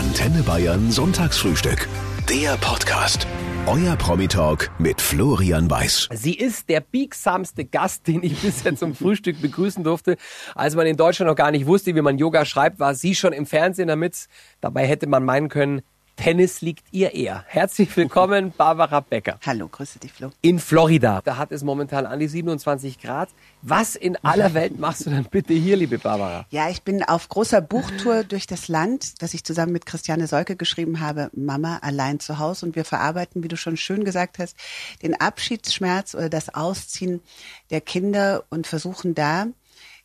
Antenne Bayern Sonntagsfrühstück. Der Podcast. Euer Promi-Talk mit Florian Weiß. Sie ist der biegsamste Gast, den ich bisher zum Frühstück begrüßen durfte. Als man in Deutschland noch gar nicht wusste, wie man Yoga schreibt, war sie schon im Fernsehen damit. Dabei hätte man meinen können, Tennis liegt ihr eher. Herzlich willkommen, Barbara Becker. Hallo, grüße dich, Flo. In Florida. Da hat es momentan an die 27 Grad. Was in aller Welt machst du denn bitte hier, liebe Barbara? Ja, ich bin auf großer Buchtour durch das Land, das ich zusammen mit Christiane Solke geschrieben habe, Mama allein zu Hause. Und wir verarbeiten, wie du schon schön gesagt hast, den Abschiedsschmerz oder das Ausziehen der Kinder und versuchen da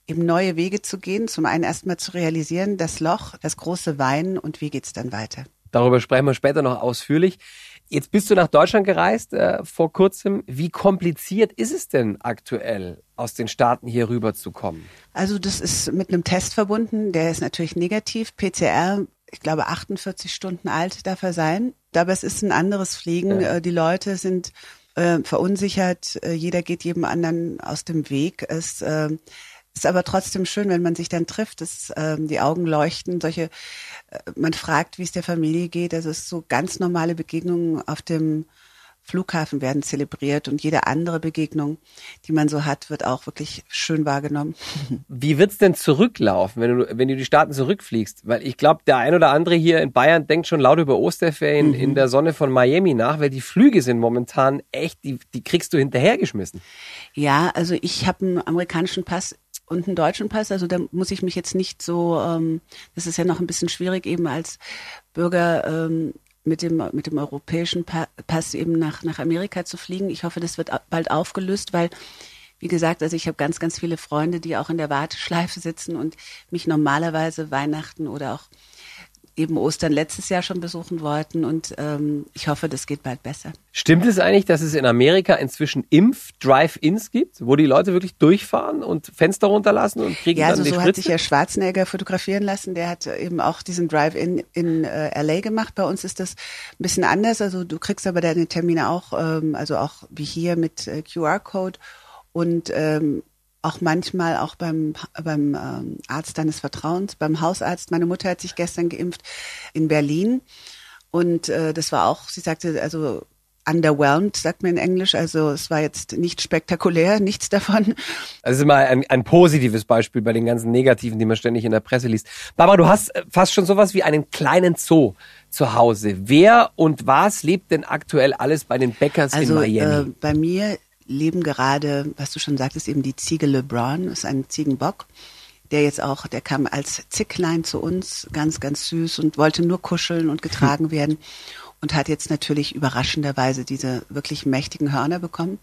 eben neue Wege zu gehen. Zum einen erstmal zu realisieren, das Loch, das große Weinen und wie geht's dann weiter. Darüber sprechen wir später noch ausführlich. Jetzt bist du nach Deutschland gereist äh, vor kurzem. Wie kompliziert ist es denn aktuell, aus den Staaten hier rüber zu kommen? Also das ist mit einem Test verbunden, der ist natürlich negativ. PCR, ich glaube 48 Stunden alt darf er sein. Aber es ist ein anderes Fliegen. Ja. Äh, die Leute sind äh, verunsichert, äh, jeder geht jedem anderen aus dem Weg. Es äh, ist aber trotzdem schön, wenn man sich dann trifft, dass ähm, die Augen leuchten, solche, äh, man fragt, wie es der Familie geht. Also es ist so ganz normale Begegnungen auf dem Flughafen werden zelebriert und jede andere Begegnung, die man so hat, wird auch wirklich schön wahrgenommen. Wie wird's denn zurücklaufen, wenn du, wenn du die Staaten zurückfliegst? Weil ich glaube, der ein oder andere hier in Bayern denkt schon laut über Osterferien mhm. in der Sonne von Miami nach, weil die Flüge sind momentan echt, die, die kriegst du hinterhergeschmissen. Ja, also ich habe einen amerikanischen Pass und einen deutschen Pass. Also da muss ich mich jetzt nicht so, ähm, das ist ja noch ein bisschen schwierig, eben als Bürger ähm, mit dem mit dem europäischen Pass eben nach nach Amerika zu fliegen. Ich hoffe, das wird bald aufgelöst, weil wie gesagt, also ich habe ganz ganz viele Freunde, die auch in der Warteschleife sitzen und mich normalerweise Weihnachten oder auch eben Ostern letztes Jahr schon besuchen wollten und ähm, ich hoffe, das geht bald besser. Stimmt es eigentlich, dass es in Amerika inzwischen Impf-Drive-Ins gibt, wo die Leute wirklich durchfahren und Fenster runterlassen und kriegen ja, dann also die so Spritze? hat sich ja Schwarzenegger fotografieren lassen. Der hat eben auch diesen Drive-In in äh, LA gemacht. Bei uns ist das ein bisschen anders. Also du kriegst aber deine Termine auch, ähm, also auch wie hier mit äh, QR-Code und ähm, auch manchmal auch beim, beim ähm, Arzt deines Vertrauens, beim Hausarzt. Meine Mutter hat sich gestern geimpft in Berlin und äh, das war auch, sie sagte, also underwhelmed, sagt man in Englisch. Also es war jetzt nicht spektakulär, nichts davon. Also ist mal ein, ein positives Beispiel bei den ganzen Negativen, die man ständig in der Presse liest. Barbara, du hast äh, fast schon sowas wie einen kleinen Zoo zu Hause. Wer und was lebt denn aktuell alles bei den Bäckers also, in Miami? Äh, bei mir leben gerade, was du schon sagtest, eben die Ziege LeBron, ist ein Ziegenbock, der jetzt auch, der kam als Zicklein zu uns, ganz, ganz süß und wollte nur kuscheln und getragen werden und hat jetzt natürlich überraschenderweise diese wirklich mächtigen Hörner bekommen,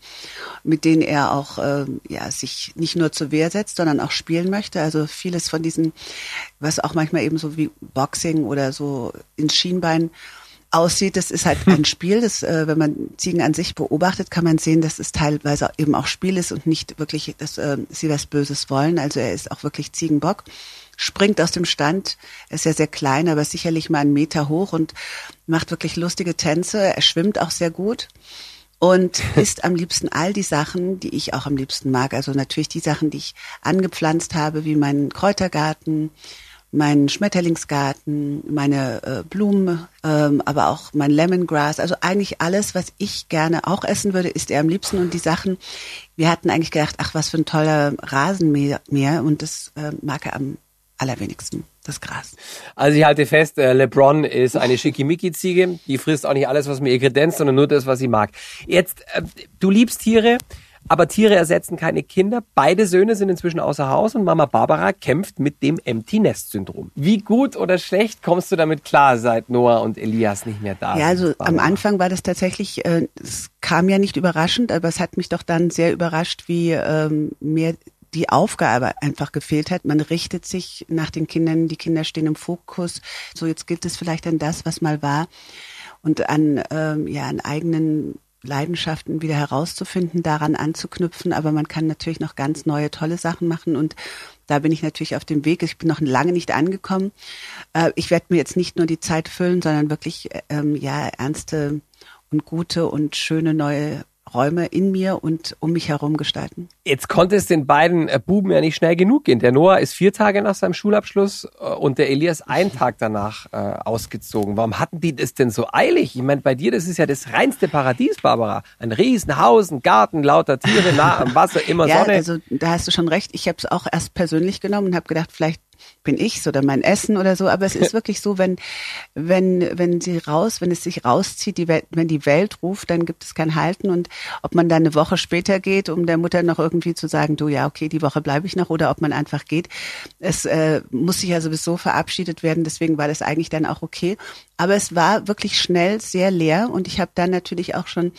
mit denen er auch äh, ja sich nicht nur zur Wehr setzt, sondern auch spielen möchte. Also vieles von diesen, was auch manchmal eben so wie Boxing oder so ins Schienbein aussieht. Das ist halt ein Spiel. Das, äh, wenn man Ziegen an sich beobachtet, kann man sehen, dass es teilweise eben auch Spiel ist und nicht wirklich, dass äh, sie was Böses wollen. Also er ist auch wirklich Ziegenbock. Springt aus dem Stand, er ist ja sehr klein, aber sicherlich mal einen Meter hoch und macht wirklich lustige Tänze. Er schwimmt auch sehr gut und isst am liebsten all die Sachen, die ich auch am liebsten mag. Also natürlich die Sachen, die ich angepflanzt habe, wie meinen Kräutergarten, meinen Schmetterlingsgarten, meine äh, Blumen, ähm, aber auch mein Lemongrass. Also eigentlich alles, was ich gerne auch essen würde, isst er am liebsten. Und die Sachen, wir hatten eigentlich gedacht, ach, was für ein toller Rasenmäher. Und das äh, mag er am allerwenigsten, das Gras. Also ich halte fest, äh, LeBron ist eine Schickimicki-Ziege. Die frisst auch nicht alles, was mir ihr kredenzt, sondern nur das, was sie mag. Jetzt, äh, du liebst Tiere. Aber Tiere ersetzen keine Kinder. Beide Söhne sind inzwischen außer Haus und Mama Barbara kämpft mit dem Empty Nest Syndrom. Wie gut oder schlecht kommst du damit klar, seit Noah und Elias nicht mehr da ja, sind? Ja, also am Anfang war das tatsächlich, äh, es kam ja nicht überraschend, aber es hat mich doch dann sehr überrascht, wie ähm, mir die Aufgabe einfach gefehlt hat. Man richtet sich nach den Kindern, die Kinder stehen im Fokus. So, jetzt gilt es vielleicht an das, was mal war und an, ähm, ja, an eigenen Leidenschaften wieder herauszufinden, daran anzuknüpfen. Aber man kann natürlich noch ganz neue, tolle Sachen machen. Und da bin ich natürlich auf dem Weg. Ich bin noch lange nicht angekommen. Äh, ich werde mir jetzt nicht nur die Zeit füllen, sondern wirklich ähm, ja ernste und gute und schöne neue Räume in mir und um mich herum gestalten. Jetzt konnte es den beiden äh, Buben ja nicht schnell genug gehen. Der Noah ist vier Tage nach seinem Schulabschluss äh, und der Elias einen Tag danach äh, ausgezogen. Warum hatten die das denn so eilig? Ich meine, bei dir, das ist ja das reinste Paradies, Barbara. Ein Riesenhaus, ein Garten, lauter Tiere, nah am Wasser, immer ja, Sonne. also da hast du schon recht. Ich habe es auch erst persönlich genommen und habe gedacht, vielleicht bin ich's oder mein Essen oder so, aber es ist wirklich so, wenn wenn wenn sie raus, wenn es sich rauszieht, die Welt, wenn die Welt ruft, dann gibt es kein Halten. Und ob man dann eine Woche später geht, um der Mutter noch irgendwie zu sagen, du ja okay, die Woche bleibe ich noch oder ob man einfach geht, es äh, muss sich ja sowieso verabschiedet werden, deswegen war das eigentlich dann auch okay, aber es war wirklich schnell sehr leer und ich habe dann natürlich auch schon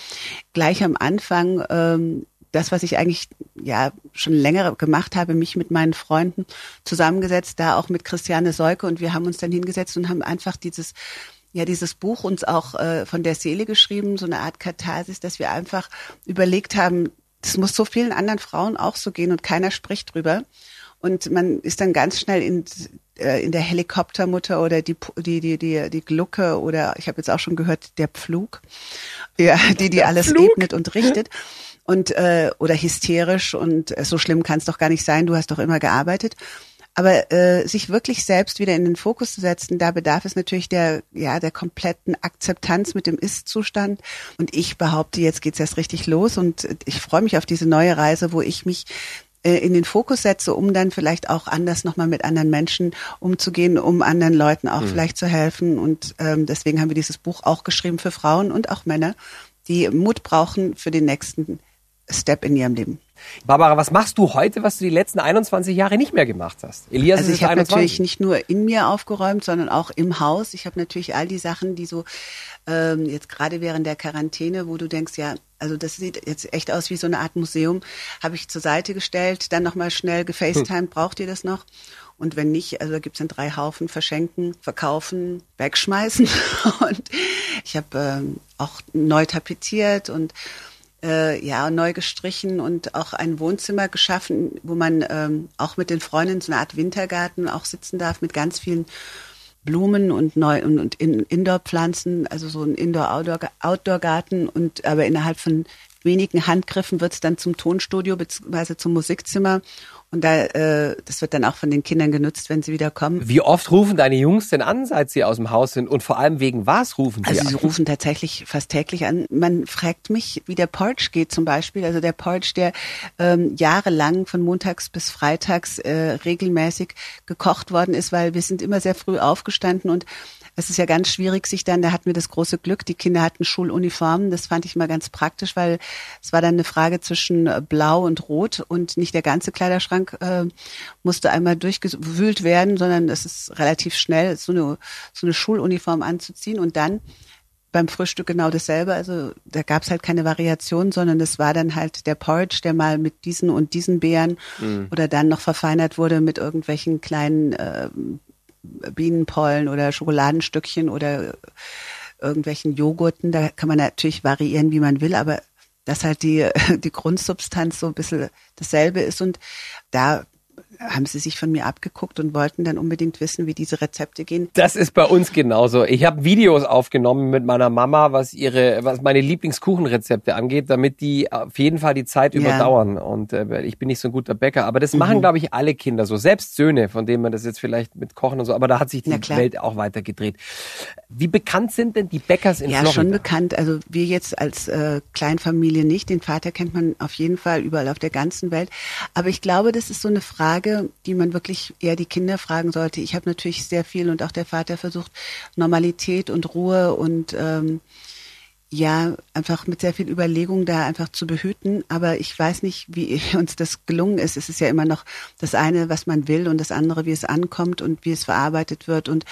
gleich am Anfang ähm, das, was ich eigentlich ja schon länger gemacht habe, mich mit meinen Freunden zusammengesetzt, da auch mit Christiane Seuke und wir haben uns dann hingesetzt und haben einfach dieses ja dieses Buch uns auch äh, von der Seele geschrieben, so eine Art Katharsis, dass wir einfach überlegt haben, das muss so vielen anderen Frauen auch so gehen und keiner spricht drüber. Und man ist dann ganz schnell in, äh, in der Helikoptermutter oder die, die, die, die, die Glucke oder ich habe jetzt auch schon gehört, der Pflug, ja, die, die alles Flug. ebnet und richtet und äh, oder hysterisch und äh, so schlimm kann es doch gar nicht sein, du hast doch immer gearbeitet. Aber äh, sich wirklich selbst wieder in den Fokus zu setzen, da bedarf es natürlich der, ja, der kompletten Akzeptanz mit dem Ist-Zustand. Und ich behaupte, jetzt geht's erst richtig los und ich freue mich auf diese neue Reise, wo ich mich äh, in den Fokus setze, um dann vielleicht auch anders nochmal mit anderen Menschen umzugehen, um anderen Leuten auch mhm. vielleicht zu helfen. Und ähm, deswegen haben wir dieses Buch auch geschrieben für Frauen und auch Männer, die Mut brauchen für den nächsten Step in ihrem Leben. Barbara, was machst du heute, was du die letzten 21 Jahre nicht mehr gemacht hast? Elias also ich habe natürlich nicht nur in mir aufgeräumt, sondern auch im Haus. Ich habe natürlich all die Sachen, die so ähm, jetzt gerade während der Quarantäne, wo du denkst, ja, also das sieht jetzt echt aus wie so eine Art Museum, habe ich zur Seite gestellt, dann nochmal schnell gefacetimed, hm. braucht ihr das noch? Und wenn nicht, also da gibt's dann drei Haufen, verschenken, verkaufen, wegschmeißen. Und ich habe ähm, auch neu tapeziert und äh, ja neu gestrichen und auch ein Wohnzimmer geschaffen, wo man ähm, auch mit den Freundinnen so eine Art Wintergarten auch sitzen darf mit ganz vielen Blumen und neu und, und in, Indoor-Pflanzen, also so ein Indoor-Outdoor-Garten und aber innerhalb von wenigen Handgriffen wird es dann zum Tonstudio bzw. zum Musikzimmer und da, äh, das wird dann auch von den Kindern genutzt, wenn sie wieder kommen. Wie oft rufen deine Jungs denn an, seit sie aus dem Haus sind? Und vor allem wegen was rufen sie also an? Also sie rufen tatsächlich fast täglich an. Man fragt mich, wie der Porch geht zum Beispiel. Also der Porch, der ähm, jahrelang von montags bis freitags äh, regelmäßig gekocht worden ist, weil wir sind immer sehr früh aufgestanden und es ist ja ganz schwierig, sich dann, da hatten wir das große Glück, die Kinder hatten Schuluniformen. Das fand ich mal ganz praktisch, weil es war dann eine Frage zwischen äh, Blau und Rot und nicht der ganze Kleiderschrank äh, musste einmal durchgewühlt werden, sondern es ist relativ schnell, so eine, so eine Schuluniform anzuziehen und dann beim Frühstück genau dasselbe. Also da gab es halt keine Variation, sondern es war dann halt der Porridge, der mal mit diesen und diesen Beeren mhm. oder dann noch verfeinert wurde mit irgendwelchen kleinen äh, Bienenpollen oder Schokoladenstückchen oder irgendwelchen Joghurten. Da kann man natürlich variieren, wie man will, aber dass halt die, die Grundsubstanz so ein bisschen dasselbe ist und da haben sie sich von mir abgeguckt und wollten dann unbedingt wissen, wie diese Rezepte gehen. Das ist bei uns genauso. Ich habe Videos aufgenommen mit meiner Mama, was ihre, was meine Lieblingskuchenrezepte angeht, damit die auf jeden Fall die Zeit überdauern. Ja. Und äh, ich bin nicht so ein guter Bäcker, aber das mhm. machen, glaube ich, alle Kinder so. Selbst Söhne, von denen man das jetzt vielleicht mit Kochen und so, aber da hat sich die Welt auch weitergedreht. Wie bekannt sind denn die Bäckers in ja, Florida? Ja, schon bekannt. Also wir jetzt als äh, Kleinfamilie nicht. Den Vater kennt man auf jeden Fall überall auf der ganzen Welt. Aber ich glaube, das ist so eine Frage, die man wirklich eher die Kinder fragen sollte. Ich habe natürlich sehr viel und auch der Vater versucht, Normalität und Ruhe und ähm, ja, einfach mit sehr viel Überlegung da einfach zu behüten. Aber ich weiß nicht, wie uns das gelungen ist. Es ist ja immer noch das eine, was man will und das andere, wie es ankommt und wie es verarbeitet wird. Und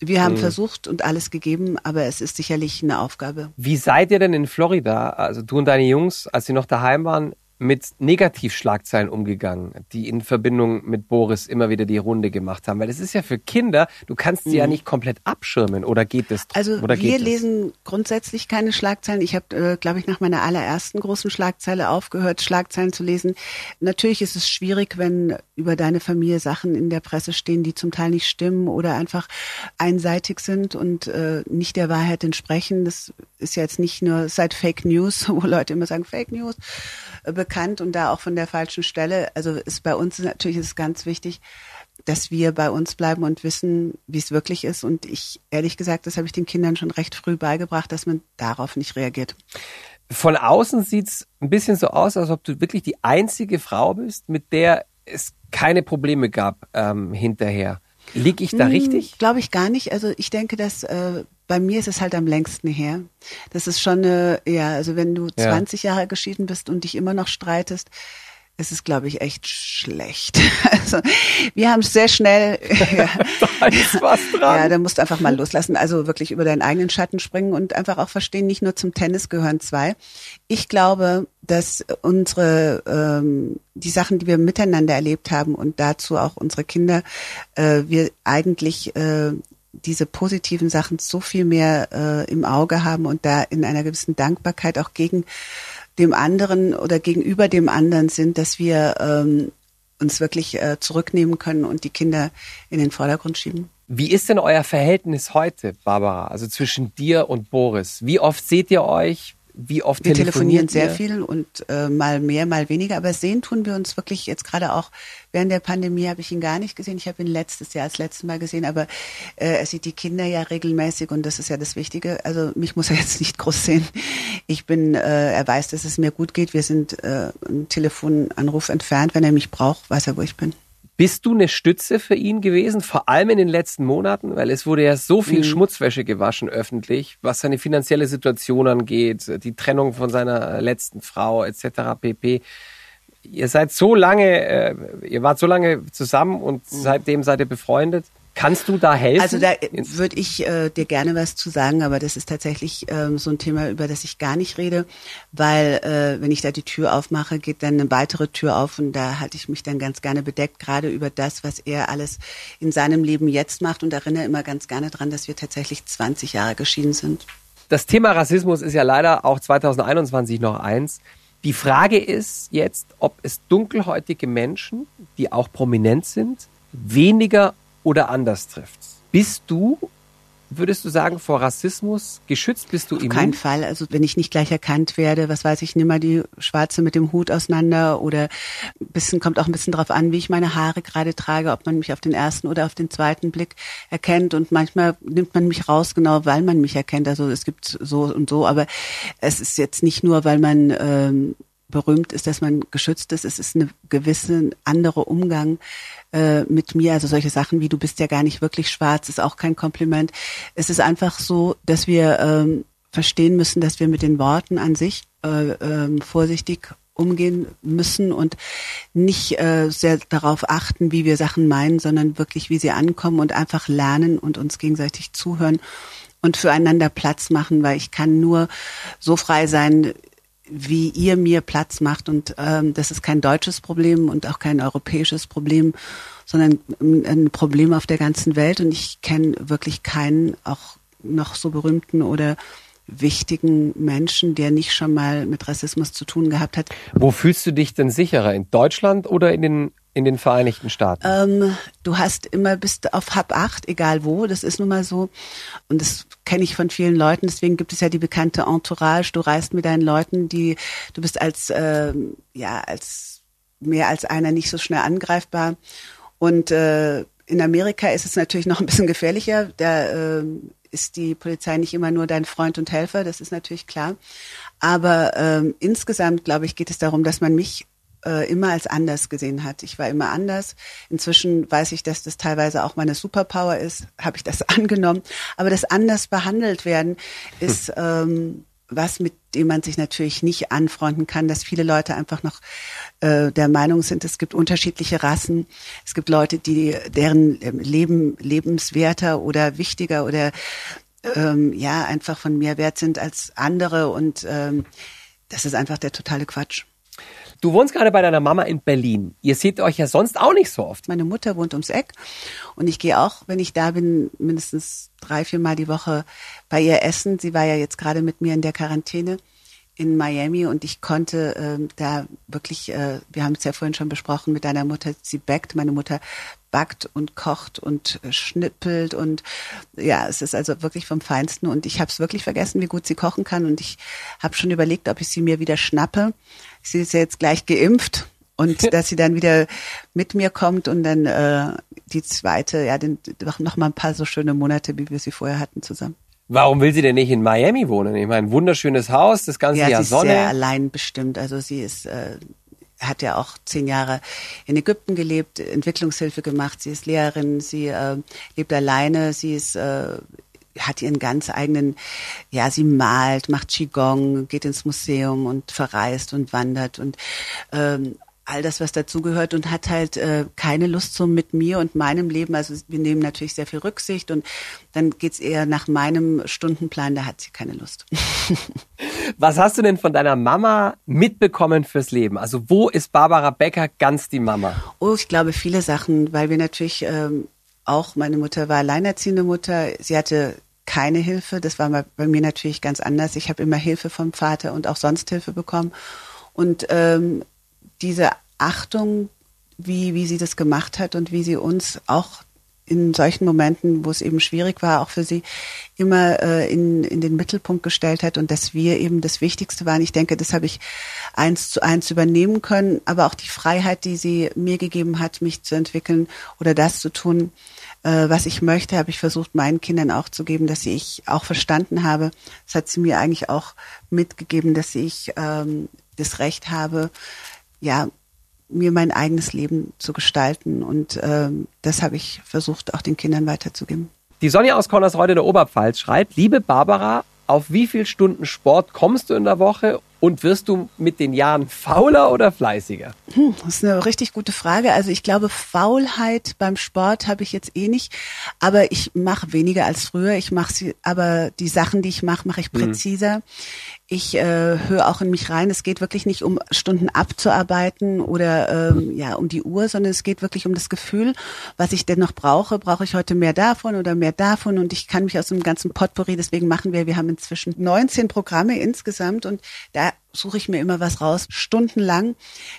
wir haben mhm. versucht und alles gegeben, aber es ist sicherlich eine Aufgabe. Wie seid ihr denn in Florida? Also du und deine Jungs, als sie noch daheim waren, mit Negativschlagzeilen umgegangen, die in Verbindung mit Boris immer wieder die Runde gemacht haben? Weil es ist ja für Kinder, du kannst sie mhm. ja nicht komplett abschirmen oder geht es? Also oder wir lesen grundsätzlich keine Schlagzeilen. Ich habe, äh, glaube ich, nach meiner allerersten großen Schlagzeile aufgehört, Schlagzeilen zu lesen. Natürlich ist es schwierig, wenn über deine Familie Sachen in der Presse stehen, die zum Teil nicht stimmen oder einfach einseitig sind und äh, nicht der Wahrheit entsprechen. Das ist ja jetzt nicht nur seit Fake News, wo Leute immer sagen Fake News, äh, bekannt und da auch von der falschen Stelle. Also ist bei uns natürlich ist es ganz wichtig, dass wir bei uns bleiben und wissen, wie es wirklich ist. Und ich, ehrlich gesagt, das habe ich den Kindern schon recht früh beigebracht, dass man darauf nicht reagiert. Von außen sieht's ein bisschen so aus, als ob du wirklich die einzige Frau bist, mit der es keine Probleme gab ähm, hinterher. Lieg ich da hm, richtig? Glaube ich gar nicht. Also ich denke, dass äh, bei mir ist es halt am längsten her. Das ist schon eine, ja, also wenn du ja. 20 Jahre geschieden bist und dich immer noch streitest, ist es, glaube ich, echt schlecht. Also wir haben es sehr schnell. Ja, da ist was dran. Ja, da musst du einfach mal loslassen. Also wirklich über deinen eigenen Schatten springen und einfach auch verstehen, nicht nur zum Tennis gehören zwei. Ich glaube, dass unsere ähm, die Sachen, die wir miteinander erlebt haben und dazu auch unsere Kinder, äh, wir eigentlich äh, diese positiven Sachen so viel mehr äh, im Auge haben und da in einer gewissen Dankbarkeit auch gegen dem anderen oder gegenüber dem anderen sind, dass wir ähm, uns wirklich äh, zurücknehmen können und die Kinder in den Vordergrund schieben. Wie ist denn euer Verhältnis heute, Barbara? Also zwischen dir und Boris? Wie oft seht ihr euch? Wie oft wir telefonieren sehr viel und äh, mal mehr, mal weniger, aber sehen tun wir uns wirklich jetzt gerade auch während der Pandemie habe ich ihn gar nicht gesehen. Ich habe ihn letztes Jahr als letztes Mal gesehen, aber äh, er sieht die Kinder ja regelmäßig und das ist ja das Wichtige. Also mich muss er jetzt nicht groß sehen. Ich bin, äh, er weiß, dass es mir gut geht. Wir sind äh, ein Telefonanruf entfernt. Wenn er mich braucht, weiß er, wo ich bin. Bist du eine Stütze für ihn gewesen, vor allem in den letzten Monaten? Weil es wurde ja so viel mhm. Schmutzwäsche gewaschen öffentlich, was seine finanzielle Situation angeht, die Trennung von seiner letzten Frau etc. pp. Ihr seid so lange, äh, ihr wart so lange zusammen und mhm. seitdem seid ihr befreundet. Kannst du da helfen? Also da würde ich äh, dir gerne was zu sagen, aber das ist tatsächlich ähm, so ein Thema, über das ich gar nicht rede, weil äh, wenn ich da die Tür aufmache, geht dann eine weitere Tür auf und da halte ich mich dann ganz gerne bedeckt, gerade über das, was er alles in seinem Leben jetzt macht und erinnere immer ganz gerne dran, dass wir tatsächlich 20 Jahre geschieden sind. Das Thema Rassismus ist ja leider auch 2021 noch eins. Die Frage ist jetzt, ob es dunkelhäutige Menschen, die auch prominent sind, weniger oder anders trifft. Bist du, würdest du sagen, vor Rassismus geschützt? Bist du immun? Auf keinen Fall. Also wenn ich nicht gleich erkannt werde, was weiß ich, nimm mal die Schwarze mit dem Hut auseinander oder ein bisschen, kommt auch ein bisschen drauf an, wie ich meine Haare gerade trage, ob man mich auf den ersten oder auf den zweiten Blick erkennt. Und manchmal nimmt man mich raus, genau weil man mich erkennt. Also es gibt so und so, aber es ist jetzt nicht nur, weil man ähm, berühmt ist, dass man geschützt ist. Es ist eine gewisse andere Umgang äh, mit mir. Also solche Sachen wie du bist ja gar nicht wirklich schwarz, ist auch kein Kompliment. Es ist einfach so, dass wir ähm, verstehen müssen, dass wir mit den Worten an sich äh, äh, vorsichtig umgehen müssen und nicht äh, sehr darauf achten, wie wir Sachen meinen, sondern wirklich, wie sie ankommen und einfach lernen und uns gegenseitig zuhören und füreinander Platz machen, weil ich kann nur so frei sein, wie ihr mir Platz macht. Und ähm, das ist kein deutsches Problem und auch kein europäisches Problem, sondern ein Problem auf der ganzen Welt. Und ich kenne wirklich keinen, auch noch so berühmten oder wichtigen Menschen, der nicht schon mal mit Rassismus zu tun gehabt hat. Wo fühlst du dich denn sicherer? In Deutschland oder in den in den Vereinigten Staaten? Ähm, du hast immer bist auf Hab 8, egal wo, das ist nun mal so. Und das kenne ich von vielen Leuten, deswegen gibt es ja die bekannte Entourage. Du reist mit deinen Leuten, die du bist als ähm, ja als mehr als einer nicht so schnell angreifbar. Und äh, in Amerika ist es natürlich noch ein bisschen gefährlicher. Da äh, ist die Polizei nicht immer nur dein Freund und Helfer, das ist natürlich klar. Aber ähm, insgesamt, glaube ich, geht es darum, dass man mich äh, immer als anders gesehen hat. Ich war immer anders. Inzwischen weiß ich, dass das teilweise auch meine Superpower ist, habe ich das angenommen. Aber das anders behandelt werden ist hm. ähm, was, mit dem man sich natürlich nicht anfreunden kann, dass viele Leute einfach noch äh, der Meinung sind, es gibt unterschiedliche Rassen. Es gibt Leute, die deren Leben lebenswerter oder wichtiger oder ähm, ja einfach von mehr Wert sind als andere und ähm, das ist einfach der totale Quatsch. Du wohnst gerade bei deiner Mama in Berlin. Ihr seht euch ja sonst auch nicht so oft. Meine Mutter wohnt ums Eck und ich gehe auch, wenn ich da bin, mindestens drei, vier Mal die Woche bei ihr essen. Sie war ja jetzt gerade mit mir in der Quarantäne in Miami und ich konnte äh, da wirklich, äh, wir haben es ja vorhin schon besprochen mit deiner Mutter, sie backt, meine Mutter backt und kocht und äh, schnippelt und ja, es ist also wirklich vom Feinsten und ich habe es wirklich vergessen, wie gut sie kochen kann und ich habe schon überlegt, ob ich sie mir wieder schnappe. Sie ist ja jetzt gleich geimpft und dass sie dann wieder mit mir kommt und dann äh, die zweite, ja, den, noch mal ein paar so schöne Monate, wie wir sie vorher hatten zusammen. Warum will sie denn nicht in Miami wohnen? Ich meine, wunderschönes Haus, das ganze ja, Jahr sie ist Sonne. sehr allein bestimmt. Also sie ist, äh, hat ja auch zehn Jahre in Ägypten gelebt, Entwicklungshilfe gemacht. Sie ist Lehrerin, sie äh, lebt alleine, sie ist äh, hat ihren ganz eigenen, ja, sie malt, macht Qigong, geht ins Museum und verreist und wandert und ähm, all das, was dazugehört und hat halt äh, keine Lust so mit mir und meinem Leben. Also wir nehmen natürlich sehr viel Rücksicht und dann geht's eher nach meinem Stundenplan, da hat sie keine Lust. Was hast du denn von deiner Mama mitbekommen fürs Leben? Also wo ist Barbara Becker ganz die Mama? Oh, ich glaube viele Sachen, weil wir natürlich ähm, auch, meine Mutter war alleinerziehende Mutter, sie hatte keine Hilfe, das war bei mir natürlich ganz anders. Ich habe immer Hilfe vom Vater und auch sonst Hilfe bekommen. Und ähm, diese Achtung, wie, wie sie das gemacht hat und wie sie uns auch in solchen Momenten, wo es eben schwierig war, auch für sie immer äh, in, in den Mittelpunkt gestellt hat und dass wir eben das Wichtigste waren. Ich denke, das habe ich eins zu eins übernehmen können, aber auch die Freiheit, die sie mir gegeben hat, mich zu entwickeln oder das zu tun, äh, was ich möchte, habe ich versucht, meinen Kindern auch zu geben, dass ich auch verstanden habe. Das hat sie mir eigentlich auch mitgegeben, dass ich ähm, das Recht habe, ja, mir mein eigenes Leben zu gestalten. Und ähm, das habe ich versucht, auch den Kindern weiterzugeben. Die Sonja aus Connersreuth in der Oberpfalz schreibt, liebe Barbara, auf wie viel Stunden Sport kommst du in der Woche und wirst du mit den Jahren fauler oder fleißiger? Hm, das ist eine richtig gute Frage. Also ich glaube, Faulheit beim Sport habe ich jetzt eh nicht, aber ich mache weniger als früher. Ich mache sie, aber die Sachen, die ich mache, mache ich präziser. Mhm. Ich äh, höre auch in mich rein. Es geht wirklich nicht um Stunden abzuarbeiten oder ähm, ja um die Uhr, sondern es geht wirklich um das Gefühl, was ich denn noch brauche. Brauche ich heute mehr davon oder mehr davon? Und ich kann mich aus dem ganzen Potpourri. Deswegen machen wir. Wir haben inzwischen 19 Programme insgesamt und da suche ich mir immer was raus. Stundenlang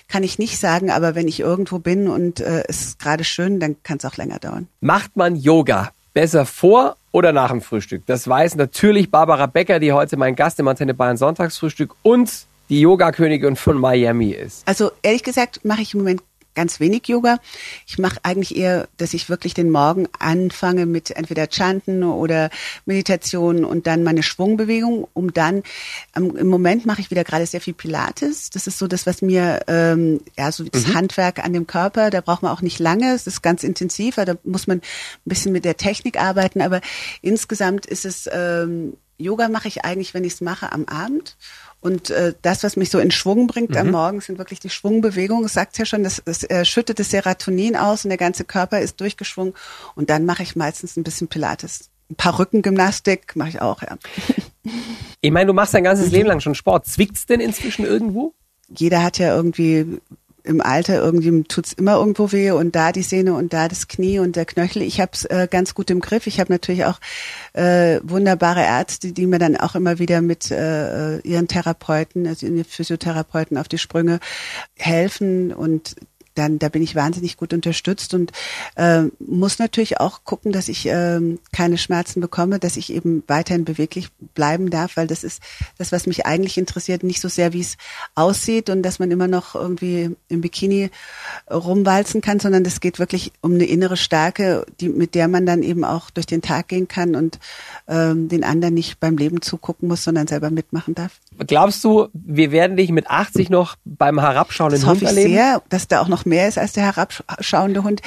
kann ich nicht sagen, aber wenn ich irgendwo bin und äh, es ist gerade schön, dann kann es auch länger dauern. Macht man Yoga besser vor oder nach dem Frühstück? Das weiß natürlich Barbara Becker, die heute mein Gast im Antenne Bayern Sonntagsfrühstück und die Yoga-Königin von Miami ist. Also ehrlich gesagt mache ich im Moment ganz wenig Yoga. Ich mache eigentlich eher, dass ich wirklich den Morgen anfange mit entweder Chanten oder Meditation und dann meine Schwungbewegung, um dann ähm, im Moment mache ich wieder gerade sehr viel Pilates. Das ist so das, was mir ähm, ja so das mhm. Handwerk an dem Körper. Da braucht man auch nicht lange. Es ist ganz intensiv, da muss man ein bisschen mit der Technik arbeiten. Aber insgesamt ist es ähm, Yoga mache ich eigentlich, wenn ich es mache, am Abend und äh, das, was mich so in Schwung bringt mhm. am Morgen, sind wirklich die Schwungbewegungen. Es sagt ja schon, das, das äh, schüttet das Serotonin aus und der ganze Körper ist durchgeschwungen. Und dann mache ich meistens ein bisschen Pilates. Ein paar Rückengymnastik mache ich auch, ja. Ich meine, du machst dein ganzes Leben lang schon Sport. Zwickt's denn inzwischen irgendwo? Jeder hat ja irgendwie im Alter irgendwie tut's immer irgendwo weh und da die Sehne und da das Knie und der Knöchel. Ich habe es äh, ganz gut im Griff. Ich habe natürlich auch äh, wunderbare Ärzte, die mir dann auch immer wieder mit äh, ihren Therapeuten, also ihren Physiotherapeuten auf die Sprünge helfen und dann da bin ich wahnsinnig gut unterstützt und äh, muss natürlich auch gucken, dass ich äh, keine Schmerzen bekomme, dass ich eben weiterhin beweglich bleiben darf, weil das ist das, was mich eigentlich interessiert, nicht so sehr, wie es aussieht und dass man immer noch irgendwie im Bikini rumwalzen kann, sondern es geht wirklich um eine innere Stärke, die mit der man dann eben auch durch den Tag gehen kann und ähm, den anderen nicht beim Leben zugucken muss, sondern selber mitmachen darf. Glaubst du, wir werden dich mit 80 noch beim herabschauenden das Hund erleben? Ich sehr, dass da auch noch mehr ist als der herabschauende Hund.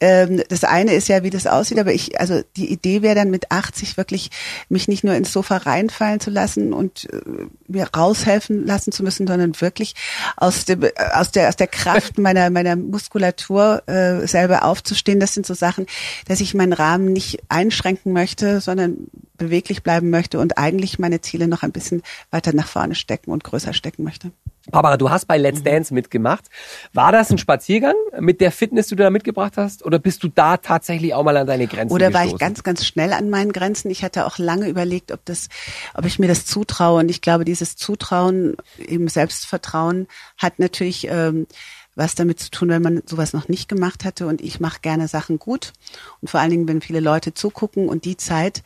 Ähm, das eine ist ja, wie das aussieht, aber ich, also die Idee wäre dann mit 80 wirklich mich nicht nur ins Sofa reinfallen zu lassen und äh, mir raushelfen lassen zu müssen, sondern wirklich aus dem, aus der aus der Kraft meiner meiner Muskulatur äh, selber aufzustehen. Das sind so Sachen, dass ich meinen Rahmen nicht einschränken möchte, sondern beweglich bleiben möchte und eigentlich meine Ziele noch ein bisschen weiter nach vorne stecken und größer stecken möchte. Barbara, du hast bei Let's Dance mitgemacht. War das ein Spaziergang mit der Fitness, die du da mitgebracht hast? Oder bist du da tatsächlich auch mal an deine Grenzen Oder gestoßen? war ich ganz, ganz schnell an meinen Grenzen? Ich hatte auch lange überlegt, ob das, ob ich mir das zutraue. Und ich glaube, dieses Zutrauen, eben Selbstvertrauen, hat natürlich ähm, was damit zu tun, wenn man sowas noch nicht gemacht hatte. Und ich mache gerne Sachen gut. Und vor allen Dingen, wenn viele Leute zugucken und die Zeit,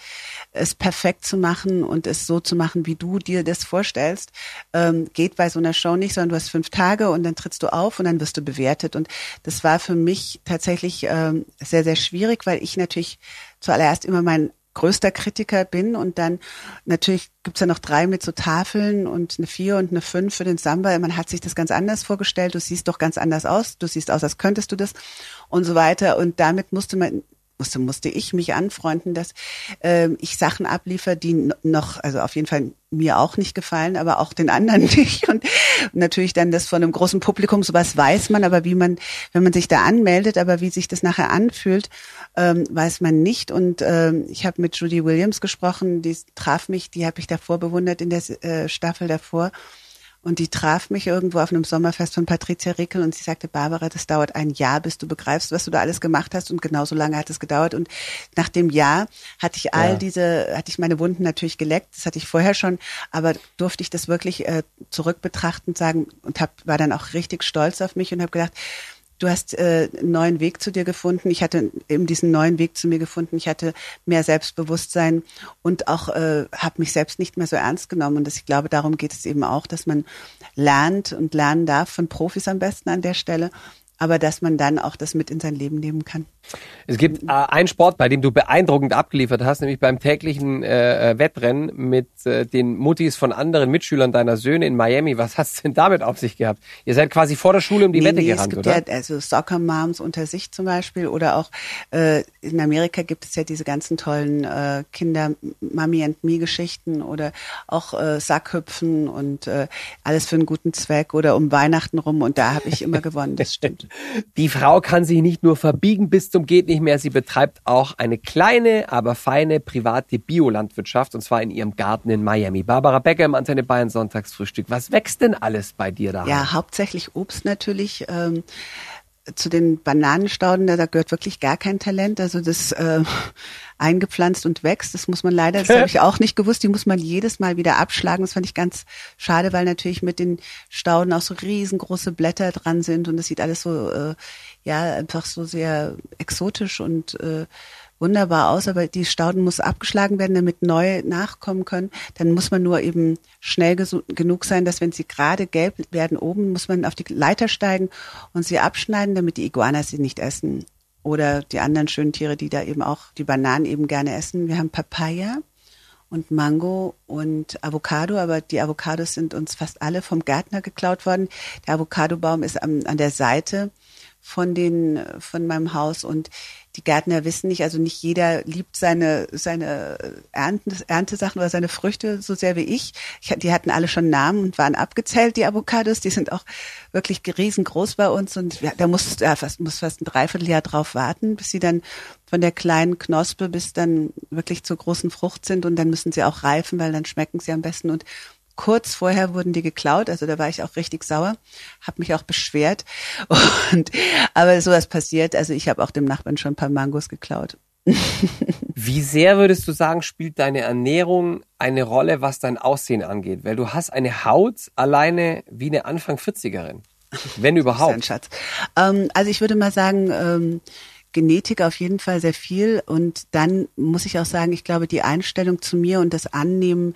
es perfekt zu machen und es so zu machen, wie du dir das vorstellst, ähm, geht bei so einer Show nicht, sondern du hast fünf Tage und dann trittst du auf und dann wirst du bewertet. Und das war für mich tatsächlich ähm, sehr, sehr schwierig, weil ich natürlich zuallererst immer mein größter Kritiker bin und dann natürlich gibt's ja noch drei mit so Tafeln und eine vier und eine fünf für den Samba. Man hat sich das ganz anders vorgestellt. Du siehst doch ganz anders aus. Du siehst aus, als könntest du das und so weiter. Und damit musste man musste, musste ich mich anfreunden, dass äh, ich Sachen abliefer, die noch, also auf jeden Fall mir auch nicht gefallen, aber auch den anderen nicht. Und natürlich dann das von einem großen Publikum, sowas weiß man, aber wie man, wenn man sich da anmeldet, aber wie sich das nachher anfühlt, ähm, weiß man nicht. Und ähm, ich habe mit Judy Williams gesprochen, die traf mich, die habe ich davor bewundert in der äh, Staffel davor. Und die traf mich irgendwo auf einem Sommerfest von Patricia Rickel und sie sagte, Barbara, das dauert ein Jahr, bis du begreifst, was du da alles gemacht hast. Und genauso lange hat es gedauert. Und nach dem Jahr hatte ich all ja. diese, hatte ich meine Wunden natürlich geleckt. Das hatte ich vorher schon. Aber durfte ich das wirklich äh, zurückbetrachtend sagen und hab, war dann auch richtig stolz auf mich und habe gedacht, du hast äh, einen neuen Weg zu dir gefunden. Ich hatte eben diesen neuen Weg zu mir gefunden. Ich hatte mehr Selbstbewusstsein und auch äh, habe mich selbst nicht mehr so ernst genommen. Und das, ich glaube, darum geht es eben auch, dass man lernt und lernen darf von Profis am besten an der Stelle aber dass man dann auch das mit in sein Leben nehmen kann. Es gibt äh, einen Sport, bei dem du beeindruckend abgeliefert hast, nämlich beim täglichen äh, äh, Wettrennen mit äh, den Muttis von anderen Mitschülern deiner Söhne in Miami. Was hast du denn damit auf sich gehabt? Ihr seid quasi vor der Schule um die nee, Wette nee, gerannt, es gibt oder? Ja, also Soccer Moms unter sich zum Beispiel oder auch äh, in Amerika gibt es ja diese ganzen tollen äh, Kinder Mami and Me Geschichten oder auch äh, Sackhüpfen und äh, alles für einen guten Zweck oder um Weihnachten rum und da habe ich immer gewonnen, das stimmt. Die Frau kann sich nicht nur verbiegen bis zum geht nicht mehr, sie betreibt auch eine kleine, aber feine private Biolandwirtschaft und zwar in ihrem Garten in Miami. Barbara Becker im Antenne Bayern Sonntagsfrühstück. Was wächst denn alles bei dir da? Ja, hauptsächlich Obst natürlich. Ähm, zu den Bananenstauden, da gehört wirklich gar kein Talent. Also das äh, eingepflanzt und wächst, das muss man leider, das habe ich auch nicht gewusst, die muss man jedes Mal wieder abschlagen. Das fand ich ganz schade, weil natürlich mit den Stauden auch so riesengroße Blätter dran sind und das sieht alles so, äh, ja, einfach so sehr exotisch und äh, wunderbar aus, aber die Stauden muss abgeschlagen werden, damit neue nachkommen können. Dann muss man nur eben schnell genug sein, dass wenn sie gerade gelb werden oben, muss man auf die Leiter steigen und sie abschneiden, damit die Iguanas sie nicht essen. Oder die anderen schönen Tiere, die da eben auch die Bananen eben gerne essen. Wir haben Papaya und Mango und Avocado, aber die Avocados sind uns fast alle vom Gärtner geklaut worden. Der Avocadobaum ist an, an der Seite von den von meinem Haus und die Gärtner wissen nicht, also nicht jeder liebt seine, seine Ernten, Erntesachen oder seine Früchte so sehr wie ich. ich. Die hatten alle schon Namen und waren abgezählt, die Avocados. Die sind auch wirklich riesengroß bei uns und da muss, ja, fast, muss fast ein Dreivierteljahr drauf warten, bis sie dann von der kleinen Knospe bis dann wirklich zur großen Frucht sind und dann müssen sie auch reifen, weil dann schmecken sie am besten und kurz vorher wurden die geklaut, also da war ich auch richtig sauer, habe mich auch beschwert. Und aber sowas passiert, also ich habe auch dem Nachbarn schon ein paar Mangos geklaut. Wie sehr würdest du sagen, spielt deine Ernährung eine Rolle, was dein Aussehen angeht? Weil du hast eine Haut alleine wie eine Anfang 40erin. Wenn überhaupt. Ein Schatz. Ähm, also ich würde mal sagen, ähm, Genetik auf jeden Fall sehr viel. Und dann muss ich auch sagen, ich glaube, die Einstellung zu mir und das Annehmen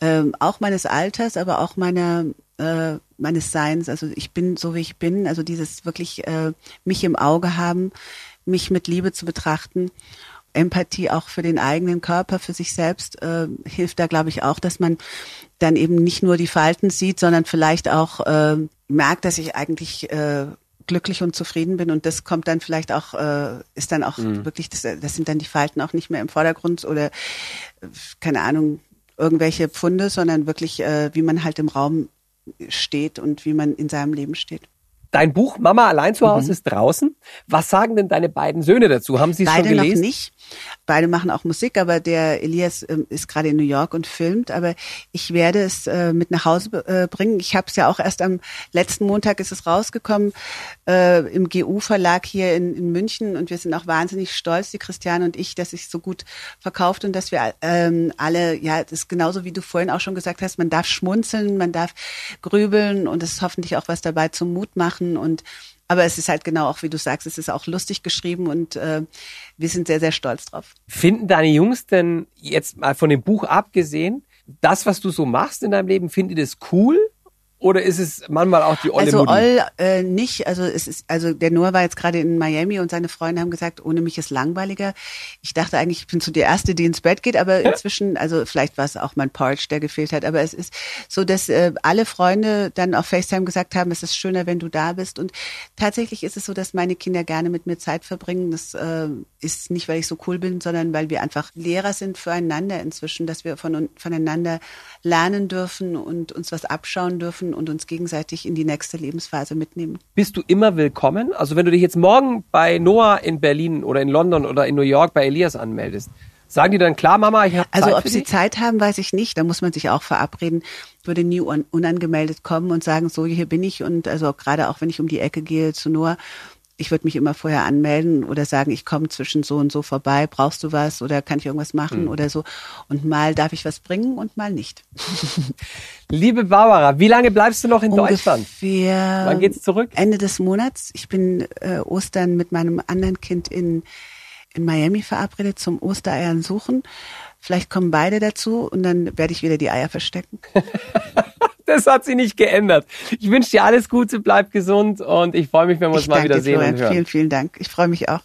äh, auch meines Alters, aber auch meiner äh, meines Seins. Also ich bin so wie ich bin. Also dieses wirklich äh, mich im Auge haben, mich mit Liebe zu betrachten. Empathie auch für den eigenen Körper, für sich selbst äh, hilft da, glaube ich, auch, dass man dann eben nicht nur die Falten sieht, sondern vielleicht auch äh, merkt, dass ich eigentlich äh, glücklich und zufrieden bin und das kommt dann vielleicht auch, äh, ist dann auch mhm. wirklich, das, das sind dann die Falten auch nicht mehr im Vordergrund oder keine Ahnung, irgendwelche Pfunde, sondern wirklich, äh, wie man halt im Raum steht und wie man in seinem Leben steht. Dein Buch Mama allein zu Hause mhm. ist draußen. Was sagen denn deine beiden Söhne dazu? Haben sie es schon gelesen? noch nicht. Beide machen auch Musik, aber der Elias ähm, ist gerade in New York und filmt. Aber ich werde es äh, mit nach Hause äh, bringen. Ich habe es ja auch erst am letzten Montag ist es rausgekommen äh, im GU-Verlag hier in, in München und wir sind auch wahnsinnig stolz, die Christiane und ich, dass sich so gut verkauft und dass wir ähm, alle, ja, das ist genauso wie du vorhin auch schon gesagt hast, man darf schmunzeln, man darf grübeln und es ist hoffentlich auch was dabei zum Mut machen und aber es ist halt genau auch, wie du sagst, es ist auch lustig geschrieben und äh, wir sind sehr, sehr stolz drauf. Finden deine Jungs denn jetzt mal von dem Buch abgesehen, das, was du so machst in deinem Leben, finden die das cool? Oder ist es manchmal auch die olle Also Mutti? Oll äh, nicht, also es ist, also der Noah war jetzt gerade in Miami und seine Freunde haben gesagt, ohne mich ist langweiliger. Ich dachte eigentlich, ich bin so die Erste, die ins Bett geht, aber inzwischen, also vielleicht war es auch mein Porridge, der gefehlt hat, aber es ist so, dass äh, alle Freunde dann auf FaceTime gesagt haben, es ist schöner, wenn du da bist und tatsächlich ist es so, dass meine Kinder gerne mit mir Zeit verbringen. Das äh, ist nicht, weil ich so cool bin, sondern weil wir einfach Lehrer sind füreinander inzwischen, dass wir von, voneinander lernen dürfen und uns was abschauen dürfen und uns gegenseitig in die nächste Lebensphase mitnehmen. Bist du immer willkommen? Also wenn du dich jetzt morgen bei Noah in Berlin oder in London oder in New York bei Elias anmeldest, sagen die dann klar, Mama, ich habe Also Zeit ob sie dich? Zeit haben, weiß ich nicht. Da muss man sich auch verabreden. Ich würde nie un unangemeldet kommen und sagen, so hier bin ich und also gerade auch wenn ich um die Ecke gehe zu Noah, ich würde mich immer vorher anmelden oder sagen, ich komme zwischen so und so vorbei, brauchst du was oder kann ich irgendwas machen Hm. oder so. Und mal darf ich was bringen und mal nicht. Liebe Barbara, wie lange bleibst du noch in Deutschland? Ungefähr Wann geht's zurück? Ende des Monats. Ich bin äh, Ostern mit meinem anderen Kind in, in Miami verabredet zum Ostereiern suchen. Vielleicht kommen beide dazu und dann werde ich wieder die Eier verstecken. Das hat sich nicht geändert. Ich wünsche dir alles Gute, bleib gesund und ich freue mich, wenn wir uns ich mal wieder sehen Florian. und hören. Vielen, vielen Dank. Ich freue mich auch.